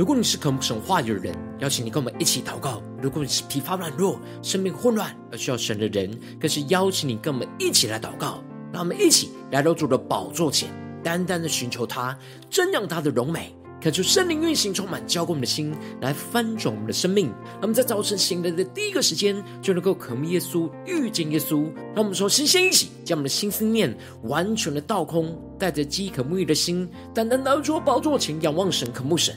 如果你是渴慕神话语的人，邀请你跟我们一起祷告；如果你是疲乏软弱、生命混乱而需要神的人，更是邀请你跟我们一起来祷告。让我们一起来到主的宝座前，单单的寻求他，瞻仰他的荣美。恳求圣灵运行，充满浇灌我们的心，来翻转我们的生命。让我们在早晨醒来的第一个时间，就能够渴慕耶稣，遇见耶稣。让我们说，先先一起将我们的心思念完全的倒空，带着饥渴沐浴的心，单单来到宝座前，仰望神，渴慕神。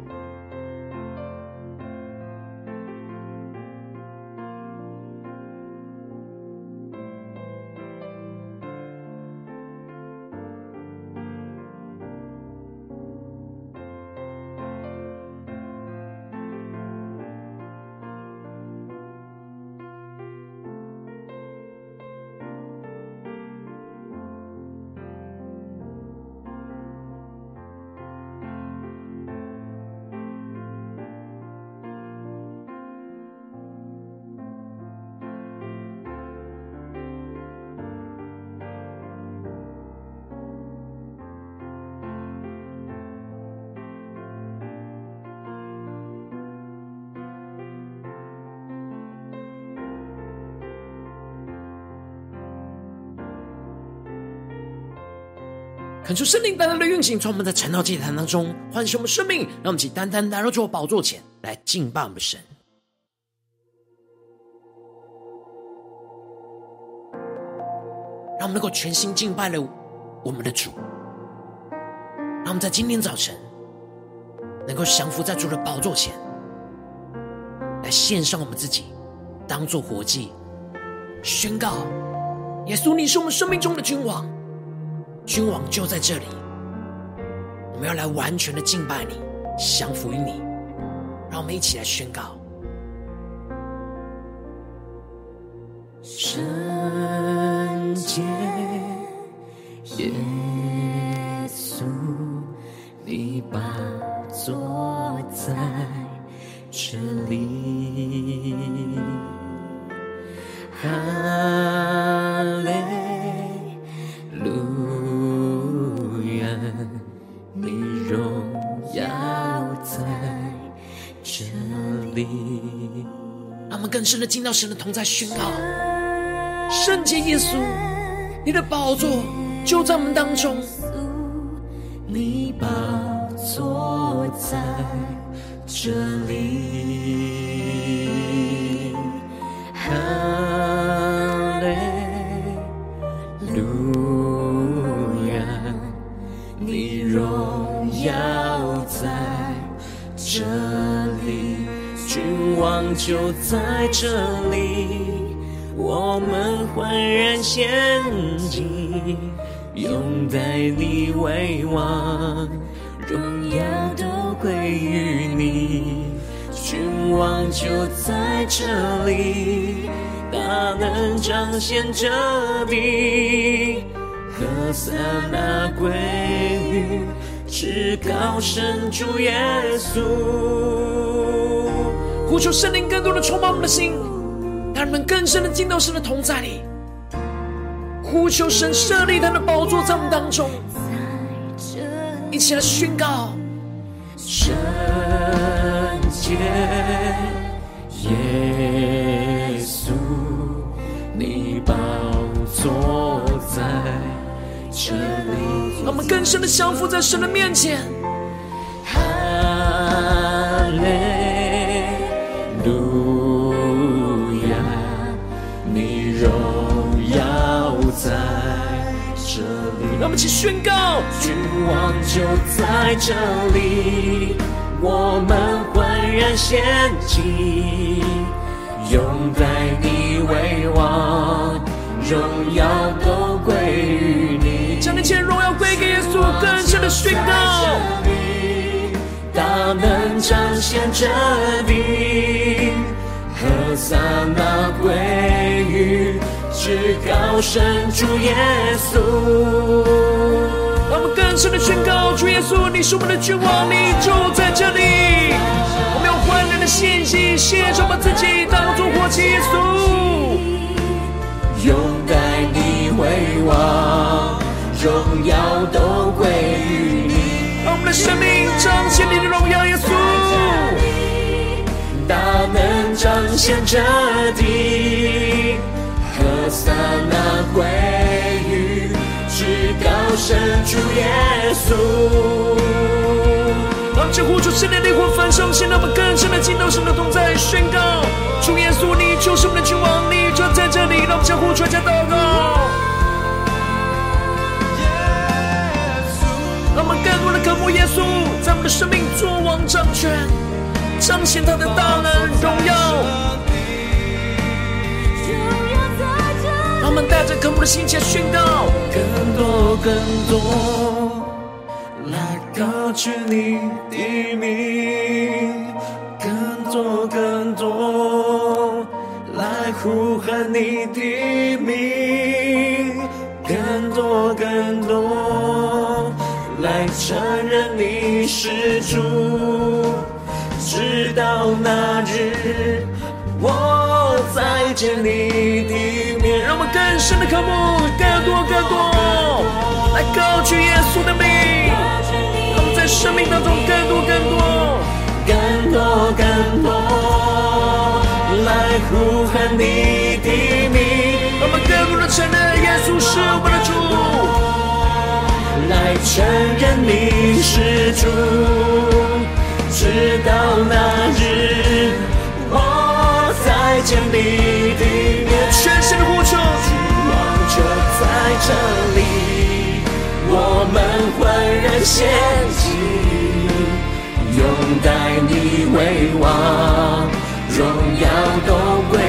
恳求圣灵单单的运行，从我们在晨祷祭坛当中唤醒我们生命，让我们起单单来到主宝座前来敬拜我们神。让我们能够全心敬拜了我们的主。让我们在今天早晨能够降服在主的宝座前，来献上我们自己，当做活祭，宣告：耶稣，你是我们生命中的君王。君王就在这里，我们要来完全的敬拜你，降服于你。让我们一起来宣告：神听到神的同在，宣告。圣洁耶稣，你的宝座就在我们当中，彰显这地，何塞那归于至高神主耶稣。呼求圣灵更多的充满我们的心，让人们更深的进到神的同在里。呼求神设立他的宝座在我们当中，一起来宣告：圣洁耶稣，宝座在这里。让我们更深的降服在神的面前。让我们一起宣告，君王就在这里，我们焕然献祭，拥戴你为王，荣耀都归于你。将一切荣耀归给耶稣，更深的宣告，大能彰显着你。何塞那归于至高神主耶稣。让我们更深的宣告：主耶稣，你是我们的君王，你就在这里。我们用欢乐的献祭献上我们自己，当作活祭。耶稣，拥戴你为王，荣耀都归于你。让我们的生命彰显你的荣耀，耶稣。大能彰显着地，何撒那归于至高神主耶稣。让我们呼出圣灵的灵火焚烧，现在我们更深的进到神的同在，宣告主耶稣，你就是我们的君王，你就在这里。让我们呼出来，祷告。让我们更多的渴慕耶稣，在我们的生命作王掌权。彰显他的大能荣耀，让我们带着渴慕的心切宣告，更多更多高举你的名，更多更多来呼喊你的名，更多更多来承认你是主。直到那日，我再见你的面。让我们更深的渴慕，更多更多来高举耶稣的名。承认耶稣是我们的主，来承认你是主。直到那日，我再见你的面，全身的呼求，君王就在这里，我们欢然献祭，拥戴你为王，荣耀都归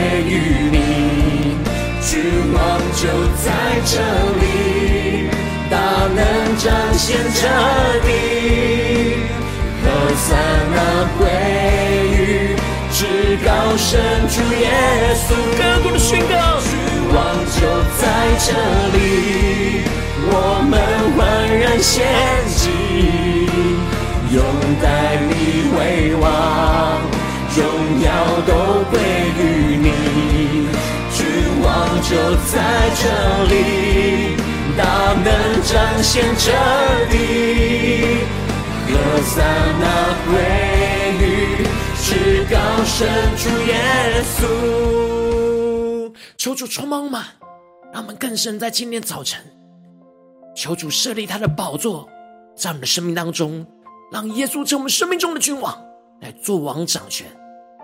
就在这里，大能彰显着地。何撒那归于至高神主耶稣，更多的宣告，君王就在这里，我们欢然献祭，拥戴你为王，荣耀都归于你。光就在这里，大能彰显着地。何撒那归于至高神主耶稣。求主充满我们，让我们更深在今天早晨，求主设立他的宝座在我们的生命当中，让耶稣成为我们生命中的君王，来做王掌权，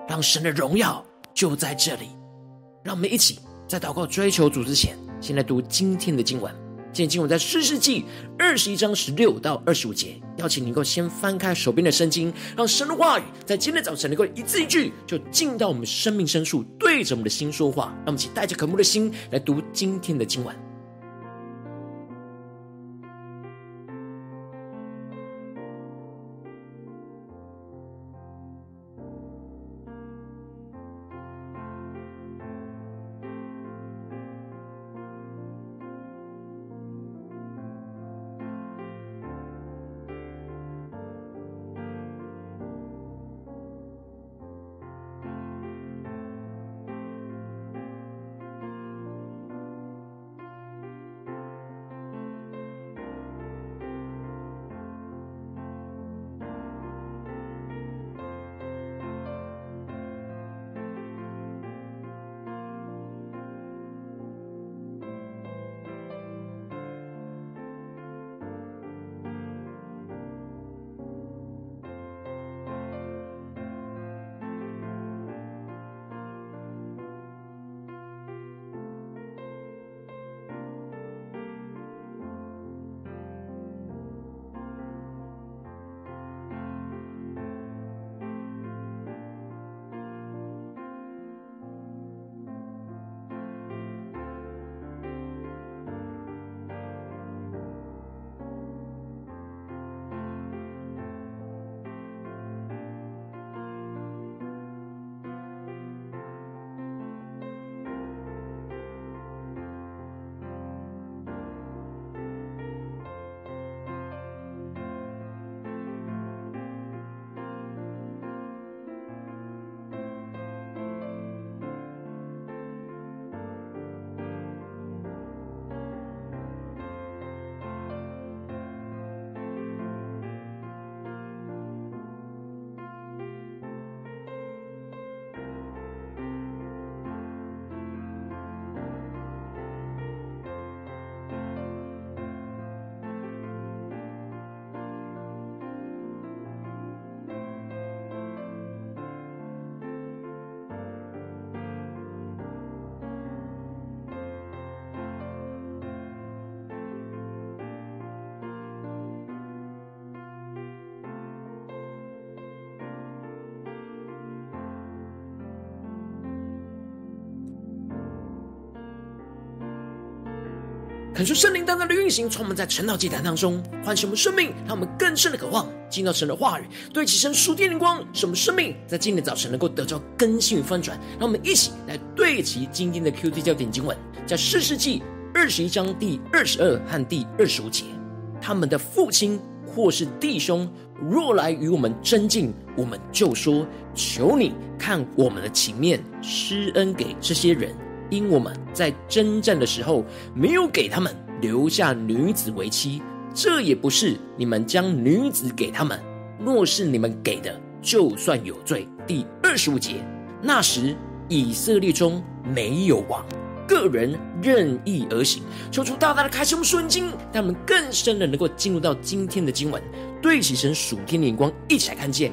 让神的荣耀就在这里。让我们一起在祷告追求主之前，先来读今天的经文。今天经文在诗世纪二十一章十六到二十五节，邀请你能够先翻开手边的圣经，让神的话语在今天早晨能够一字一句就进到我们生命深处，对着我们的心说话。让我们一起带着渴慕的心来读今天的经文。恳求圣灵单单的运行，充满在晨祷祭坛当中，唤醒我们生命，让我们更深的渴望进到神的话语，对齐神属天的光，使我们生命在今天早晨能够得到更新与翻转。让我们一起来对齐今天的 QT 焦点经文，在士师记二十一章第二十二和第二十五节，他们的父亲或是弟兄若来与我们争竞，我们就说：求你看我们的情面，施恩给这些人。因我们在征战的时候没有给他们留下女子为妻，这也不是你们将女子给他们。若是你们给的，就算有罪。第二十五节，那时以色列中没有王，个人任意而行。求主大大的开胸顺经，让我们更深的能够进入到今天的经文，对齐神属天的眼光，一起来看见，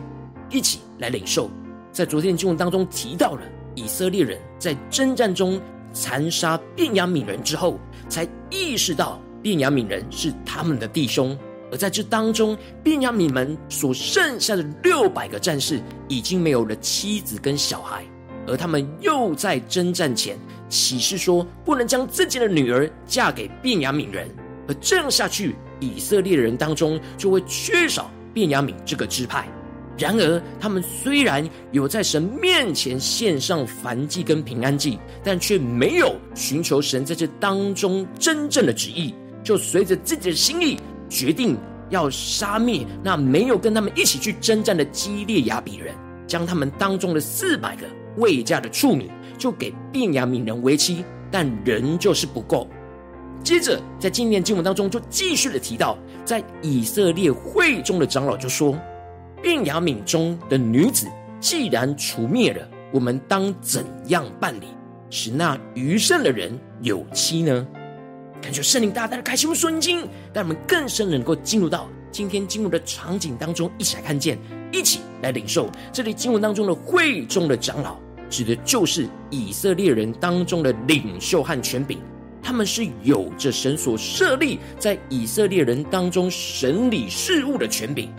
一起来领受。在昨天的经文当中提到了。以色列人在征战中残杀便雅悯人之后，才意识到便雅悯人是他们的弟兄。而在这当中，便雅悯们所剩下的六百个战士已经没有了妻子跟小孩，而他们又在征战前起誓说，不能将自己的女儿嫁给便雅悯人。而这样下去，以色列人当中就会缺少便雅悯这个支派。然而，他们虽然有在神面前献上燔祭跟平安祭，但却没有寻求神在这当中真正的旨意，就随着自己的心意，决定要杀灭那没有跟他们一起去征战的基列雅比人，将他们当中的四百个未嫁的处女，就给便雅悯人为妻，但仍旧是不够。接着，在今年经文当中，就继续的提到，在以色列会中的长老就说。便雅悯中的女子既然除灭了，我们当怎样办理，使那余剩的人有妻呢？感谢圣灵大大的开启我们圣经，让我们更深能够进入到今天经文的场景当中，一起来看见，一起来领受。这里经文当中的会中的长老，指的就是以色列人当中的领袖和权柄，他们是有着神所设立在以色列人当中审理事务的权柄。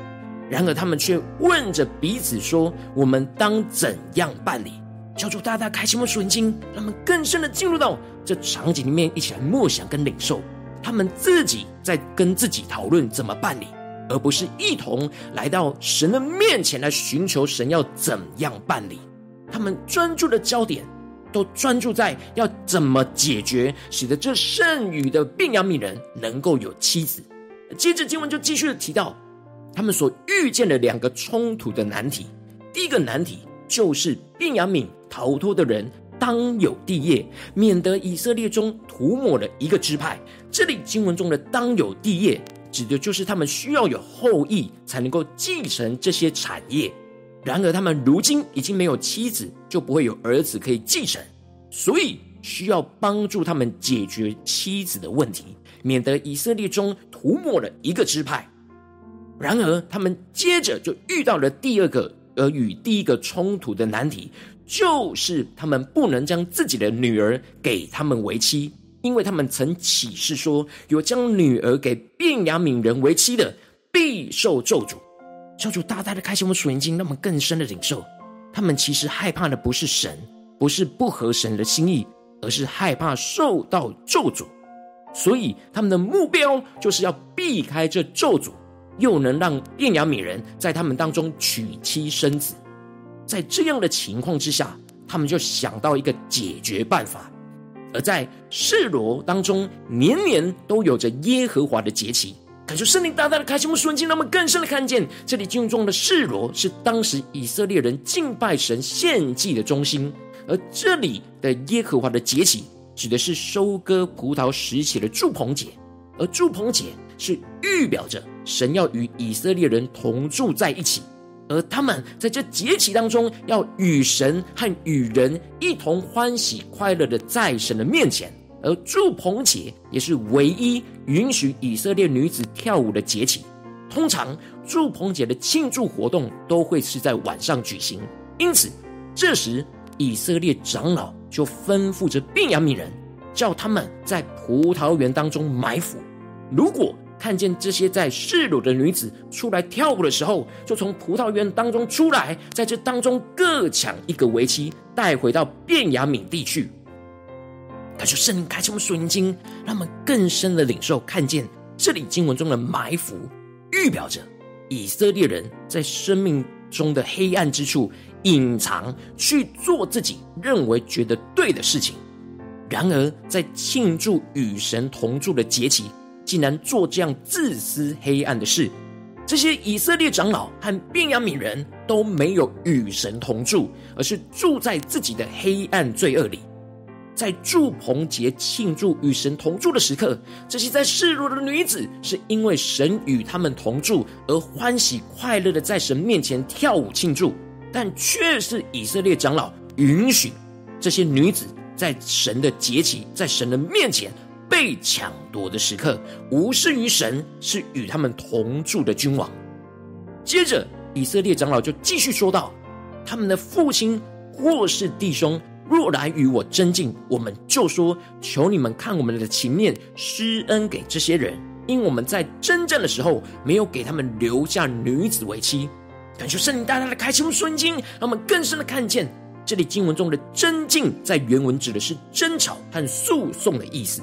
然而，他们却问着彼此说：“我们当怎样办理？”求主大大开启我们属灵经，让我们更深的进入到这场景里面，一起来默想跟领受。他们自己在跟自己讨论怎么办理，而不是一同来到神的面前来寻求神要怎样办理。他们专注的焦点都专注在要怎么解决，使得这剩余的便雅悯人能够有妻子。接着经文就继续的提到。他们所遇见的两个冲突的难题，第一个难题就是便雅敏逃脱的人当有地业，免得以色列中涂抹了一个支派。这里经文中的当有地业，指的就是他们需要有后裔才能够继承这些产业。然而他们如今已经没有妻子，就不会有儿子可以继承，所以需要帮助他们解决妻子的问题，免得以色列中涂抹了一个支派。然而，他们接着就遇到了第二个，而与第一个冲突的难题，就是他们不能将自己的女儿给他们为妻，因为他们曾起誓说，有将女儿给便雅悯人为妻的，必受咒诅。教主大大的开启我们属灵经，让我们更深的领受。他们其实害怕的不是神，不是不合神的心意，而是害怕受到咒诅，所以他们的目标就是要避开这咒诅。又能让便雅悯人在他们当中娶妻生子，在这样的情况之下，他们就想到一个解决办法。而在示罗当中，年年都有着耶和华的节期，感受圣灵大大的开启我们属灵，让我们更深的看见，这里经文中的示罗是当时以色列人敬拜神献祭的中心，而这里的耶和华的节期，指的是收割葡萄时期的祝棚节，而祝棚节是预表着。神要与以色列人同住在一起，而他们在这节期当中，要与神和与人一同欢喜快乐的在神的面前。而祝棚节也是唯一允许以色列女子跳舞的节期。通常祝棚节的庆祝活动都会是在晚上举行，因此这时以色列长老就吩咐着便雅悯人，叫他们在葡萄园当中埋伏。如果看见这些在示罗的女子出来跳舞的时候，就从葡萄园当中出来，在这当中各抢一个为妻，带回到便雅悯地去。感谢圣灵开启我们属灵经，让我们更深的领受看见这里经文中的埋伏，预表着以色列人在生命中的黑暗之处隐藏，去做自己认为觉得对的事情。然而，在庆祝与神同住的节期，竟然做这样自私黑暗的事。这些以色列长老和便雅悯人都没有与神同住，而是住在自己的黑暗罪恶里。在祝棚节庆祝与神同住的时刻，这些在示罗的女子是因为神与他们同住而欢喜快乐的在神面前跳舞庆祝，但却是以色列长老允许这些女子在神的节期，在神的面前被抢夺的时刻，无视于神是与他们同住的君王。接着，以色列长老就继续说道：“他们的父亲或是弟兄。”若来与我争竞，我们就说：求你们看我们的情面，施恩给这些人，因我们在征战的时候，没有给他们留下女子为妻。感谢圣灵大大的开启我们属灵经，让我们更深的看见这里经文中的争竞，在原文指的是争吵和诉讼的意思。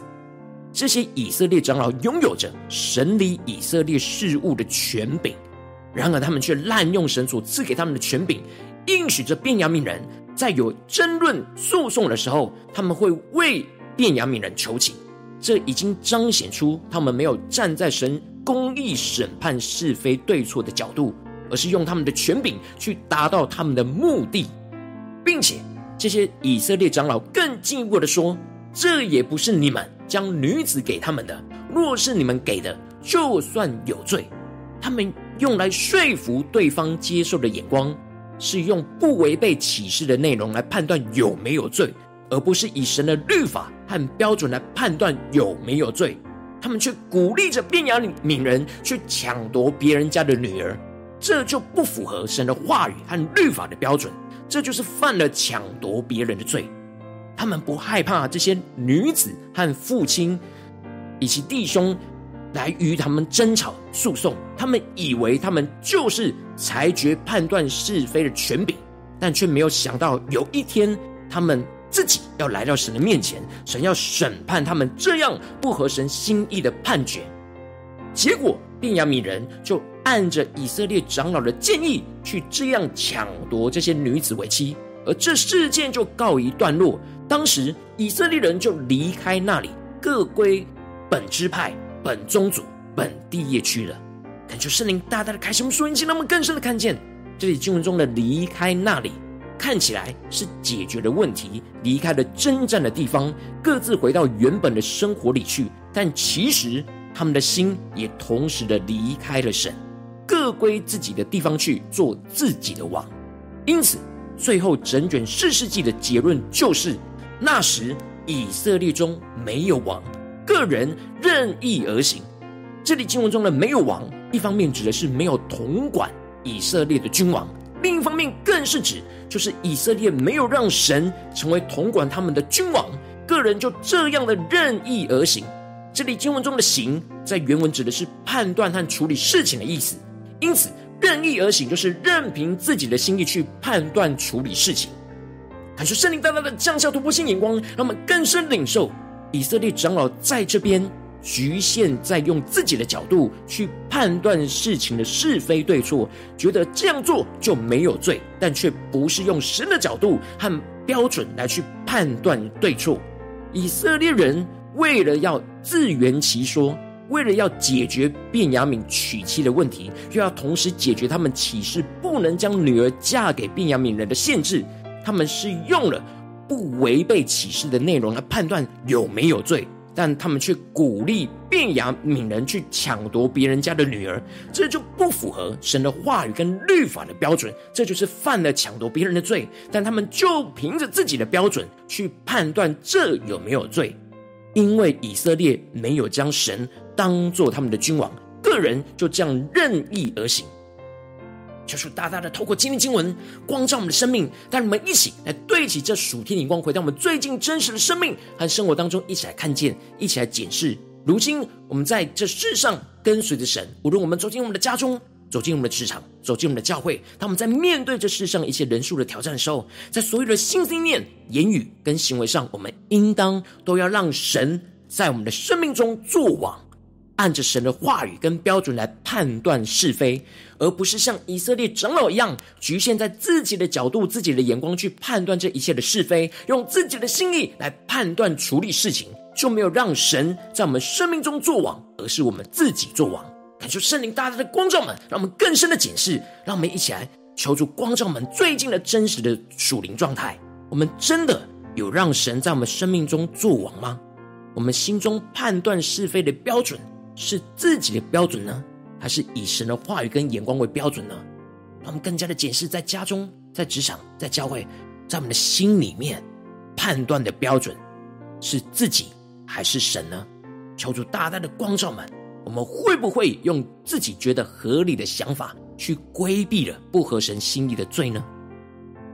这些以色列长老拥有着审理以色列事务的权柄，然而他们却滥用神所赐给他们的权柄，应许着便雅悯人。在有争论诉讼的时候，他们会为便雅悯人求情，这已经彰显出他们没有站在神公义审判是非对错的角度，而是用他们的权柄去达到他们的目的，并且这些以色列长老更进一步的说：“这也不是你们将女子给他们的，若是你们给的，就算有罪。”他们用来说服对方接受的眼光。是用不违背启示的内容来判断有没有罪，而不是以神的律法和标准来判断有没有罪。他们却鼓励着便雅悯人去抢夺别人家的女儿，这就不符合神的话语和律法的标准。这就是犯了抢夺别人的罪。他们不害怕这些女子和父亲以及弟兄。来与他们争吵诉讼，他们以为他们就是裁决判断是非的权柄，但却没有想到有一天他们自己要来到神的面前，神要审判他们这样不合神心意的判决。结果，便雅悯人就按着以色列长老的建议，去这样抢夺这些女子为妻，而这事件就告一段落。当时以色列人就离开那里，各归本支派。本宗族、本地业区了，恳求圣灵大大的开启我们属灵心，让我们更深的看见这里经文中的离开那里，看起来是解决了问题，离开了征战的地方，各自回到原本的生活里去。但其实他们的心也同时的离开了神，各归自己的地方去做自己的王。因此，最后整卷士师记的结论就是：那时以色列中没有王。个人任意而行，这里经文中的没有王，一方面指的是没有统管以色列的君王，另一方面更是指就是以色列没有让神成为统管他们的君王，个人就这样的任意而行。这里经文中的行，在原文指的是判断和处理事情的意思，因此任意而行就是任凭自己的心意去判断处理事情。感谢圣灵大大的降下突破性眼光，让我们更深领受。以色列长老在这边局限在用自己的角度去判断事情的是非对错，觉得这样做就没有罪，但却不是用神的角度和标准来去判断对错。以色列人为了要自圆其说，为了要解决便雅悯娶妻的问题，又要同时解决他们起誓不能将女儿嫁给便雅悯人的限制，他们是用了。不违背启示的内容来判断有没有罪，但他们却鼓励变雅悯人去抢夺别人家的女儿，这就不符合神的话语跟律法的标准，这就是犯了抢夺别人的罪。但他们就凭着自己的标准去判断这有没有罪，因为以色列没有将神当做他们的君王，个人就这样任意而行。就是大大的透过今天经文光照我们的生命，带我们一起来对齐这属天的光，回到我们最近真实的生命和生活当中，一起来看见，一起来检视。如今我们在这世上跟随着神，无论我们走进我们的家中，走进我们的职场，走进我们的教会。当我们在面对这世上一切人数的挑战的时候，在所有的心念、言语跟行为上，我们应当都要让神在我们的生命中作王。按着神的话语跟标准来判断是非，而不是像以色列长老一样，局限在自己的角度、自己的眼光去判断这一切的是非，用自己的心意来判断处理事情，就没有让神在我们生命中作王，而是我们自己作王。感受圣灵大大的光照们，让我们更深的检视，让我们一起来求助光照们最近的真实的属灵状态。我们真的有让神在我们生命中作王吗？我们心中判断是非的标准，是自己的标准呢，还是以神的话语跟眼光为标准呢？让我们更加的检视，在家中、在职场、在教会，在我们的心里面判断的标准是自己还是神呢？求主大大的光照们，我们会不会用自己觉得合理的想法去规避了不合神心意的罪呢？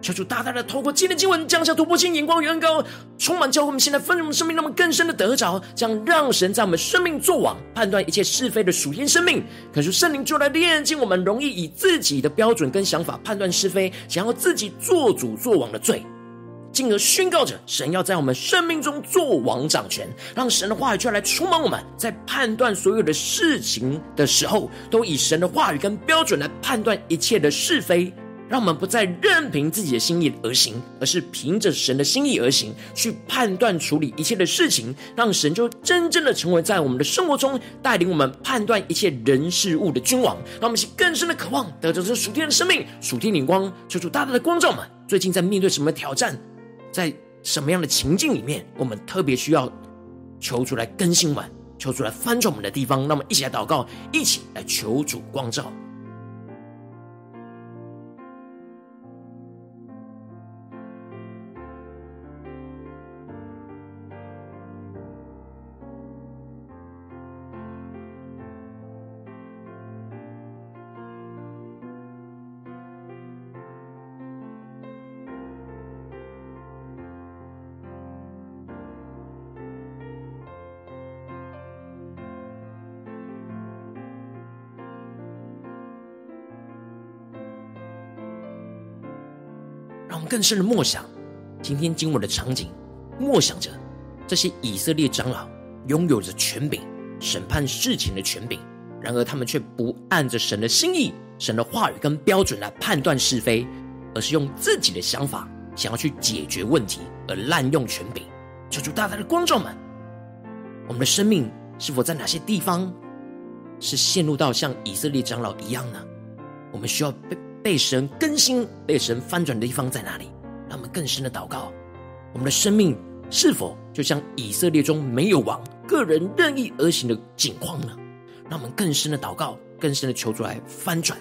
求主大大的透过今天经文降下突破性眼光与恩膏，充满教会我们现在丰盛的生命，那么更深的得着，将让神在我们生命作王，判断一切是非的属天生命。可是圣灵就来炼净我们容易以自己的标准跟想法判断是非，想要自己做主作王的罪，进而宣告着神要在我们生命中作王掌权，让神的话语就来充满我们，在判断所有的事情的时候，都以神的话语跟标准来判断一切的是非。让我们不再任凭自己的心意而行，而是凭着神的心意而行，去判断处理一切的事情，让神就真正的成为在我们的生活中带领我们判断一切人事物的君王。让我们去更深的渴望得着这属天的生命、属天灵光，求主大大的光照们。最近在面对什么挑战，在什么样的情境里面，我们特别需要求主来更新我们，求主来翻转我们的地方。那么一起来祷告，一起来求主光照。更深的默想，今天经文的场景，默想着这些以色列长老拥有着权柄，审判事情的权柄，然而他们却不按着神的心意、神的话语跟标准来判断是非，而是用自己的想法想要去解决问题而滥用权柄。求主大大的光照们，我们的生命是否在哪些地方是陷入到像以色列长老一样呢？我们需要被。被神更新、被神翻转的地方在哪里？让我们更深的祷告。我们的生命是否就像以色列中没有王、个人任意而行的景况呢？让我们更深的祷告，更深的求主来翻转。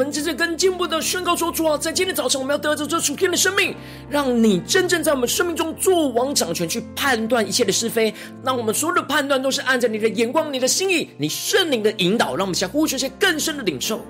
我们正在跟进一步的宣告说：出啊，在今天早晨，我们要得着这属天的生命，让你真正在我们生命中做王掌权，去判断一切的是非。让我们所有的判断都是按照你的眼光、你的心意、你圣灵的引导。让我们向呼求一些更深的领受。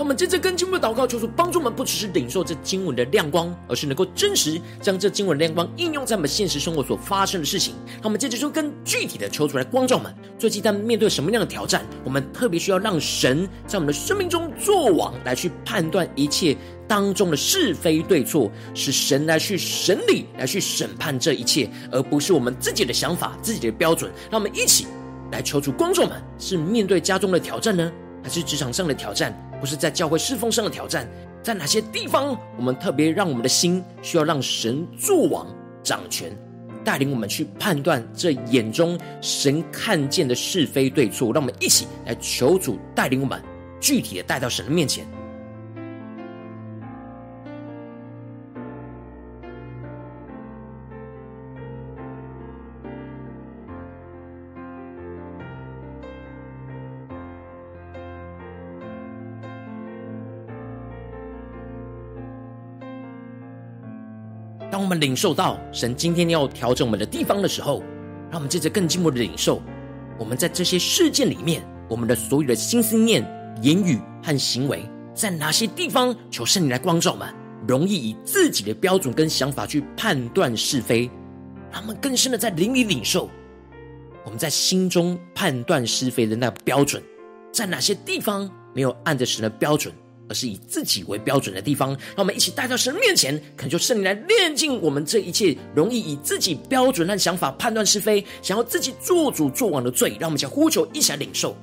让我们接着跟经文的祷告，求主帮助我们，不只是领受这经文的亮光，而是能够真实将这经文的亮光应用在我们现实生活所发生的事情。让我们接着就更具体的求主来光照我们。最近在面对什么样的挑战，我们特别需要让神在我们的生命中作王，来去判断一切当中的是非对错，是神来去审理，来去审判这一切，而不是我们自己的想法、自己的标准。让我们一起来求主光照我们，是面对家中的挑战呢，还是职场上的挑战？不是在教会侍奉上的挑战，在哪些地方，我们特别让我们的心需要让神做王掌权，带领我们去判断这眼中神看见的是非对错。让我们一起来求主带领我们，具体的带到神的面前。们领受到神今天要调整我们的地方的时候，让我们接着更进一步的领受。我们在这些事件里面，我们的所有的心思念、言语和行为，在哪些地方求圣灵来光照我们，容易以自己的标准跟想法去判断是非，让我们更深的在灵里领受。我们在心中判断是非的那个标准，在哪些地方没有按着神的标准，而是以自己为标准的地方，让我们一起带到神面前，恳求圣灵来炼尽我们这一切容易以自己标准和想法判断是非，想要自己做主做王的罪。让我们一起呼求，一起来领受。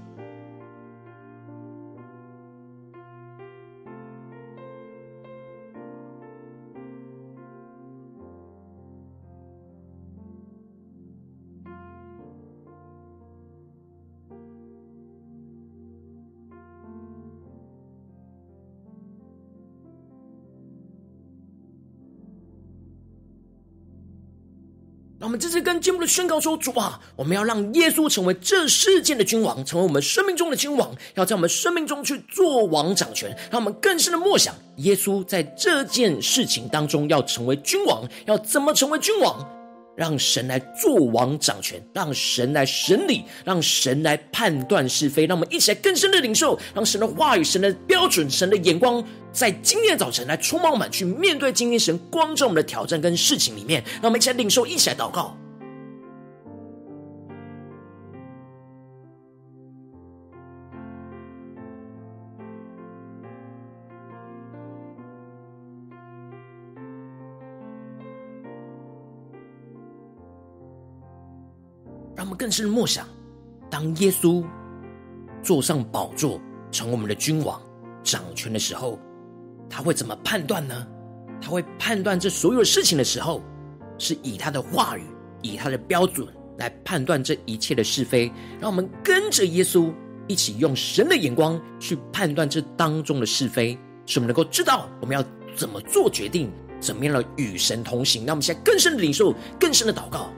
我们这次跟节目的宣告说：“主啊，我们要让耶稣成为这世界的君王，成为我们生命中的君王，要在我们生命中去做王掌权。让我们更深的默想，耶稣在这件事情当中要成为君王，要怎么成为君王？让神来做王掌权，让神来审理，让神来判断是非。让我们一起来更深的领受，让神的话语、神的标准、神的眼光，在今天早晨来充满我们，去面对今天神光照我们的挑战跟事情里面，让我们一起来领受，一起来祷告。更深的默想，当耶稣坐上宝座，成为我们的君王、掌权的时候。他会怎么判断呢？他会判断这所有的事情的时候，是以他的话语、以他的标准来判断这一切的是非。让我们跟着耶稣一起用神的眼光去判断这当中的是非，使我们能够知道我们要怎么做决定，怎么样的与神同行。那我们现在更深的领受，更深的祷告。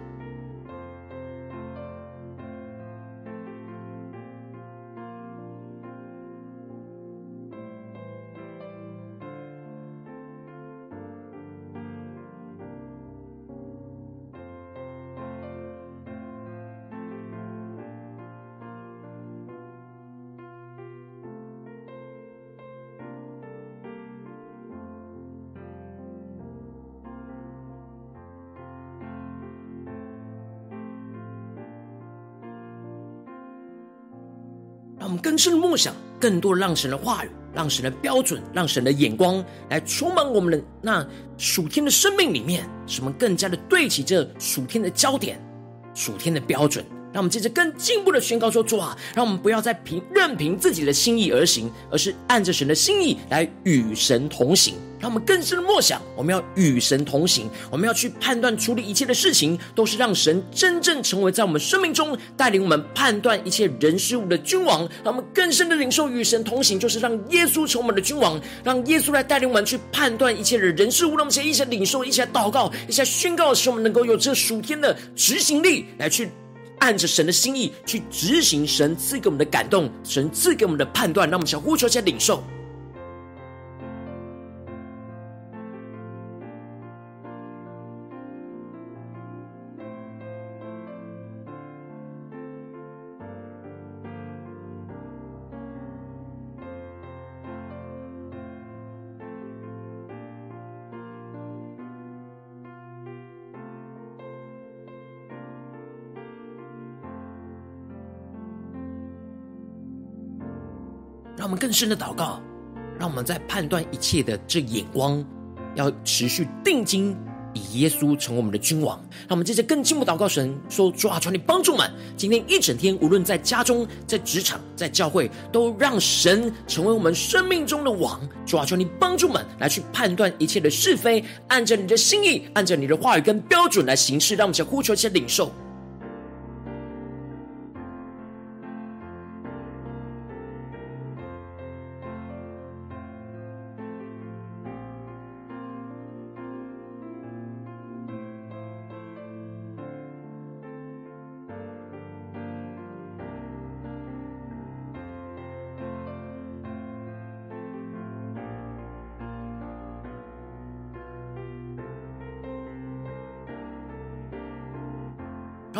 我们更深的梦想，更多让神的话语、让神的标准、让神的眼光来充满我们的那属天的生命里面，使我们更加的对齐这属天的焦点、属天的标准。让我们接着更进一步的宣告说：主啊，让我们不要再凭任凭自己的心意而行，而是按着神的心意来与神同行。让我们更深的默想，我们要与神同行，我们要去判断处理一切的事情，都是让神真正成为在我们生命中带领我们判断一切人事物。的君王。让我们更深的领受与神同行，就是让耶稣成为我们的君王，让耶稣来带领我们去判断一切的人事物。让我们一起来领受，一起来祷告，一起来宣告，使我们能够有这属天的执行力，来去按着神的心意去执行神赐给我们的感动，神赐给我们的判断。让我们想呼求，先领受。让我们更深的祷告，让我们在判断一切的这眼光，要持续定睛。以耶稣成为我们的君王，让我们接着更进一步祷告神说：主啊，求你帮助们，今天一整天，无论在家中、在职场、在教会，都让神成为我们生命中的王。主啊，求你帮助们来去判断一切的是非，按着你的心意，按着你的话语跟标准来行事。让我们先呼求，先领受。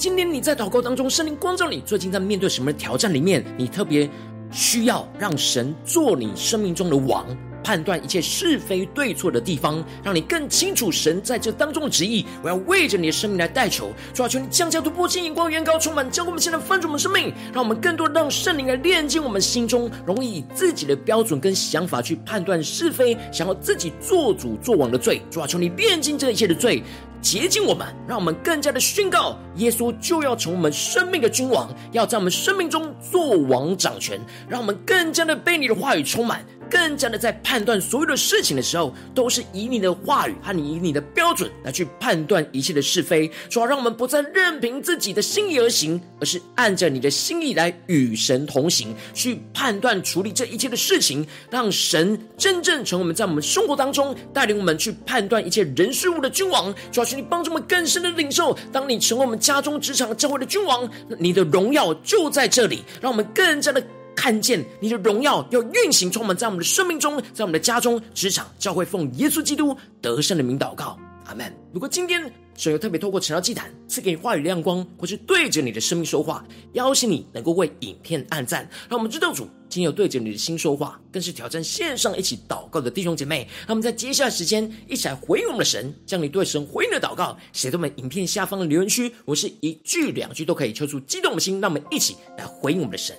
今天你在祷告当中，圣灵光照你，最近在面对什么挑战里面，你特别需要让神做你生命中的王，判断一切是非对错的地方，让你更清楚神在这当中的旨意。我要为着你的生命来代求，主啊，求你降下突破性眼光，远高充满，将我们现在翻转我们生命，让我们更多让圣灵来炼净我们心中，容易以自己的标准跟想法去判断是非，想要自己做主做王的罪。主啊，求你炼净这一切的罪。洁净我们，让我们更加的宣告，耶稣就要成我们生命的君王，要在我们生命中做王掌权，让我们更加的被你的话语充满。更加的在判断所有的事情的时候，都是以你的话语和你以你的标准来去判断一切的是非，主要让我们不再任凭自己的心意而行，而是按着你的心意来与神同行，去判断处理这一切的事情，让神真正成为我们在我们生活当中带领我们去判断一切人事物的君王。主要是你帮助我们更深的领受，当你成为我们家中职场教会的君王，你的荣耀就在这里，让我们更加的。看见你的荣耀要运行充满在我们的生命中，在我们的家中、职场、教会，奉耶稣基督得胜的名祷告，阿门。如果今天神有特别透过晨祷祭坛赐给你话语亮光，或是对着你的生命说话，邀请你能够为影片按赞，让我们知道主今天有对着你的心说话，更是挑战线上一起祷告的弟兄姐妹。让我们在接下来时间一起来回应我们的神，将你对神回应的祷告写在我们影片下方的留言区，我是一句两句都可以抽出激动的心，让我们一起来回应我们的神。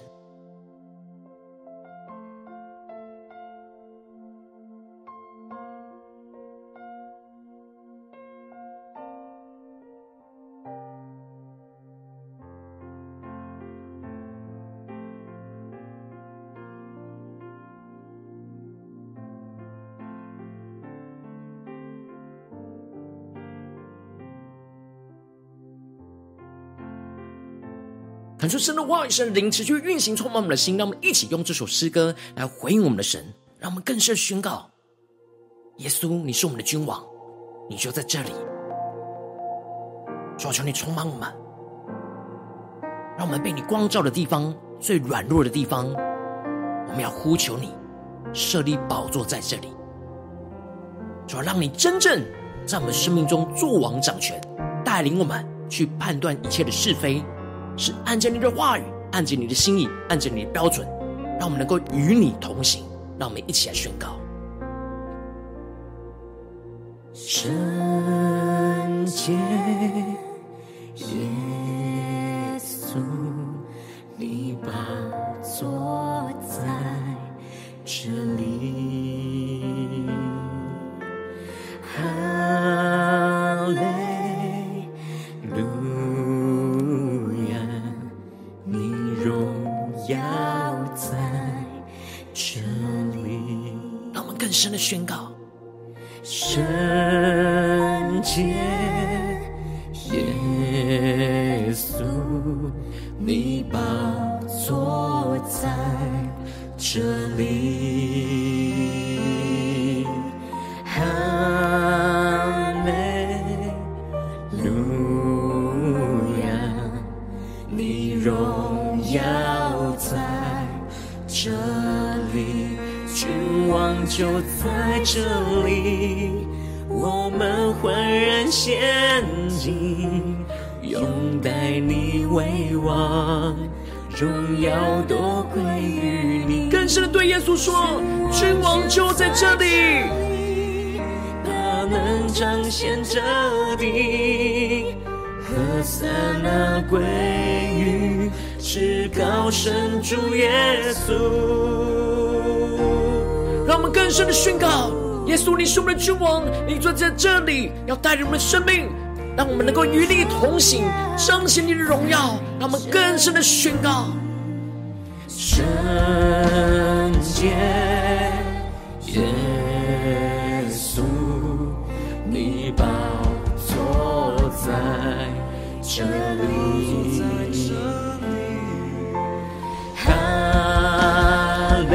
传出神的话语，神的灵持续运行，充满我们的心。让我们一起用这首诗歌来回应我们的神，让我们更深宣告：耶稣，你是我们的君王，你就在这里。主啊，求你充满我们，让我们被你光照的地方，最软弱的地方，我们要呼求你，设立宝座在这里。主啊，让你真正在我们生命中作王掌权，带领我们去判断一切的是非。是按着你的话语，按着你的心意，按着你的标准，让我们能够与你同行。让我们一起来宣告：圣洁更深的宣告：圣洁。稣说：君王就在这里，他能彰显这地，和散那归于至高神主耶稣。让我们更深的宣告：耶稣，你是我们的君王，你坐在这里，要带领我们的生命，让我们能够与你同行，彰显你的荣耀。让我们更深的宣告：这里。哈利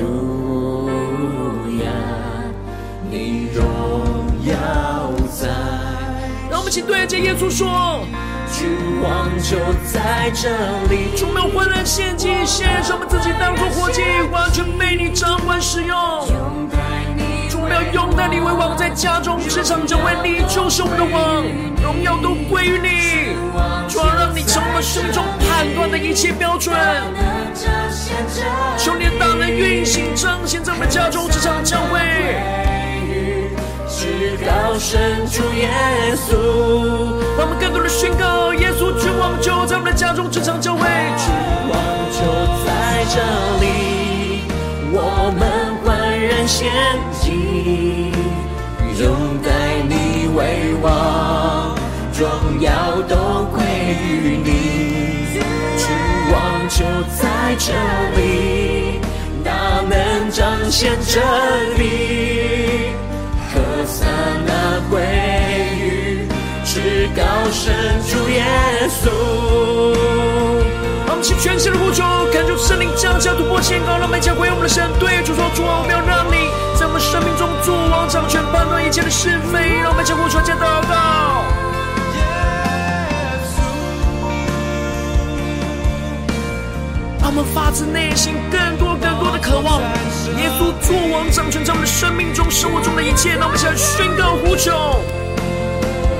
路亚，你荣耀在。让我们请对着耶稣说：“君王就在这里。”主，我们欢然献祭，献上我们自己当作活祭，完全被你掌管使用。我们要拥戴你为王，在家中、职场，成为你就是我们的王，荣耀都归于你。主要让你成为我生命中判断的一切标准。求你大能运行，彰显在我们家中、职场、教会。至高神主耶稣，让我们更多的宣告：耶稣君王就在我们的家中，职场、教会，君王就在这里，我们欢然献祭，拥戴你为王，荣耀都归于你。君王就在这里，大能彰显真理。撒那归于至高神主耶稣。让我们全心的呼求，感受圣灵降下突破线，高让每教会我们的神对主说：主啊，我们一切的是非。让我们将呼求加祷告。让我们发自内心更多更多的渴望，耶稣作王掌权在我们生命中、生活中的一切。让我们一起来宣告呼求，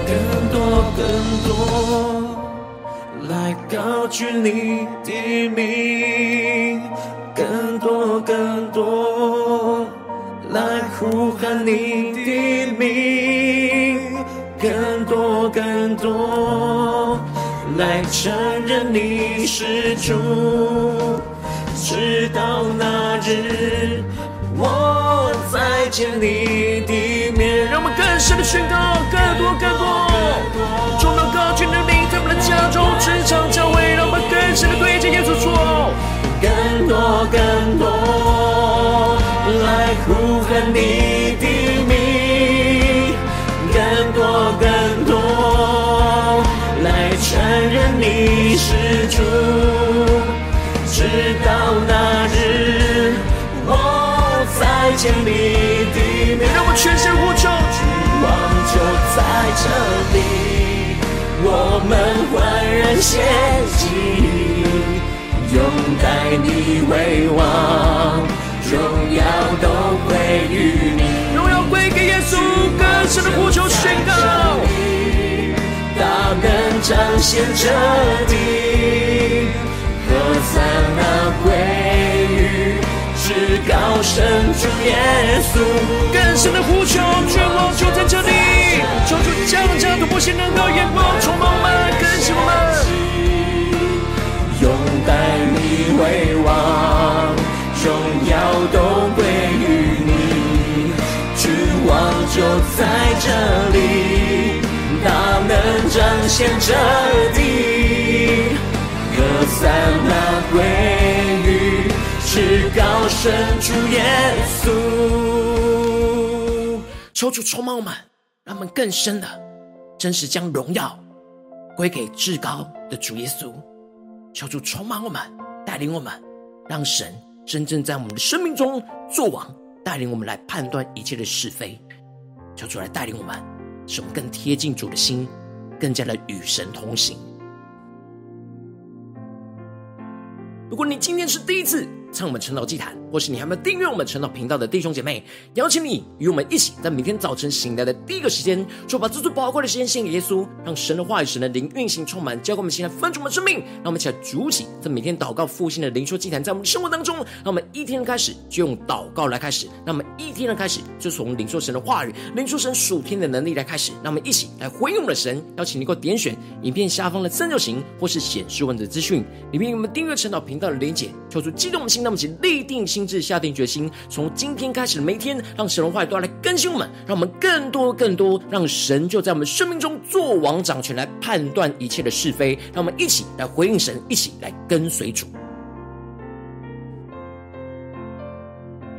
更多更多来高举你的名，更多更多呼喊你的名，更多更多。来承认你是主，直到那日我再见你的面。让我们更深的宣告，更多更多，众多高举的名在我们的家中、职场、教会，让我们更深的对着耶稣说，更多更多在这里，我们欢然献祭，拥戴你为王，荣耀都归于你。荣耀归给耶稣，更深的呼求宣告。大能彰显彻底，和散那归于至高神主耶稣。更深的呼求，君王就在这里，求主降下独不信任的眼光，充满们，跟随我们。拥待你为王，荣耀都归于你，君王就在这里，哪能彰显彻底？歌散那归于至高神主耶稣。求主充满们。让我们更深的、真实将荣耀归给至高的主耶稣。求主充满我们，带领我们，让神真正在我们的生命中作王，带领我们来判断一切的是非。求主来带领我们，使我们更贴近主的心，更加的与神同行。如果你今天是第一次，唱我们晨祷祭坛，或是你还没有订阅我们晨祷频道的弟兄姐妹，邀请你与我们一起，在每天早晨醒来的第一个时间，就把这最宝贵的时间献给耶稣，让神的话语、神的灵运行充满，交给我们现在分足我们生命。让我们一起来筑起在每天祷告复兴的灵修祭坛，在我们的生活当中，让我们一天的开始就用祷告来开始，让我们一天的开始就从领受神的话语、领受神属天的能力来开始。让我们一起来回应我们的神，邀请你给我点选影片下方的三角形，或是显示文字资讯里面有我们订阅晨祷频道的连结，求出激动的心。那么，请立定心智，下定决心，从今天开始的每一天，让神的话语都要来更新我们，让我们更多、更多，让神就在我们生命中做王掌权，来判断一切的是非。让我们一起来回应神，一起来跟随主。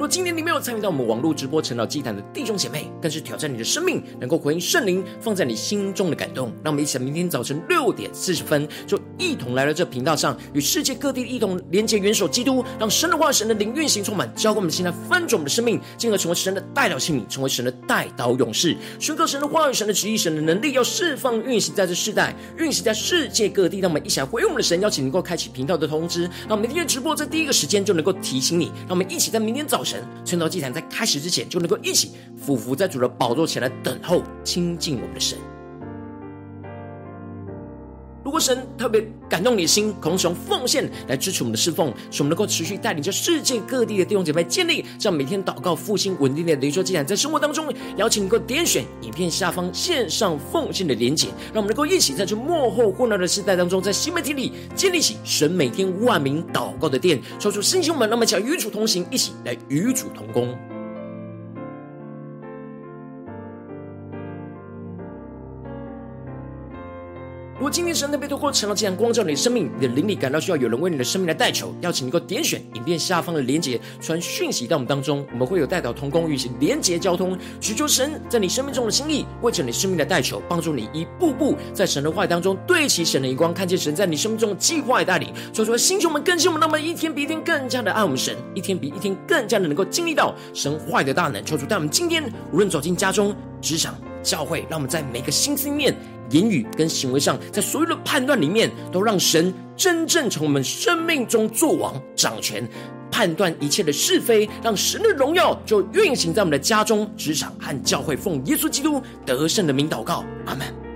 今天你没有参与到我们网络直播晨祷祭坛的弟兄姐妹，更是挑战你的生命，能够回应圣灵放在你心中的感动。让我们一起在明天早晨六点四十分，就一同来到这频道上，与世界各地一同连接元首基督，让神的话、神的灵运行充满，交给我们现在翻转我们的生命，进而成为神的代祷器皿，成为神的代祷勇士，宣告神的话语、神的旨意、神的能力，要释放运行在这世代，运行在世界各地。让我们一起来回应我们的神，邀请能够开启频道的通知，让我们明天直播在第一个时间就能够提醒你。让我们一起在明天早晨。神晨祷祭坛在开始之前，就能够一起俯伏在主的宝座前来等候亲近我们的神。如果神特别感动你的心，可能使用奉献来支持我们的侍奉，使我们能够持续带领着世界各地的弟兄姐妹建立这样每天祷告复兴稳定的灵修祭坛，在生活当中，邀请能够点选影片下方线上奉献的连结，让我们能够一起在这幕后混乱的时代当中，在新媒体里建立起神每天万名祷告的殿，抽出弟兄们，让我们想与主同行，一起来与主同工。果今天神特别透过成了这样光照你的生命，你的灵里感到需要有人。为你的生命来代求，邀请你能够点选影片下方的连结，传讯息到我们当中，我们会有代祷同工与其连结交通，寻求神在你生命中的心意，为着你生命的代求，帮助你一步步在神的话语当中对齐神的眼光，看见神在你生命中的计划与带领。所以说，星球们更新我们，那么一天比一天更加的爱我们神，一天比一天更加的能够经历到神话语的大能。求主带我们今天无论走进家中、职场、教会，让我们在每个心思念。言语跟行为上，在所有的判断里面，都让神真正从我们生命中做王、掌权，判断一切的是非，让神的荣耀就运行在我们的家中、职场和教会。奉耶稣基督得胜的名祷告，阿门。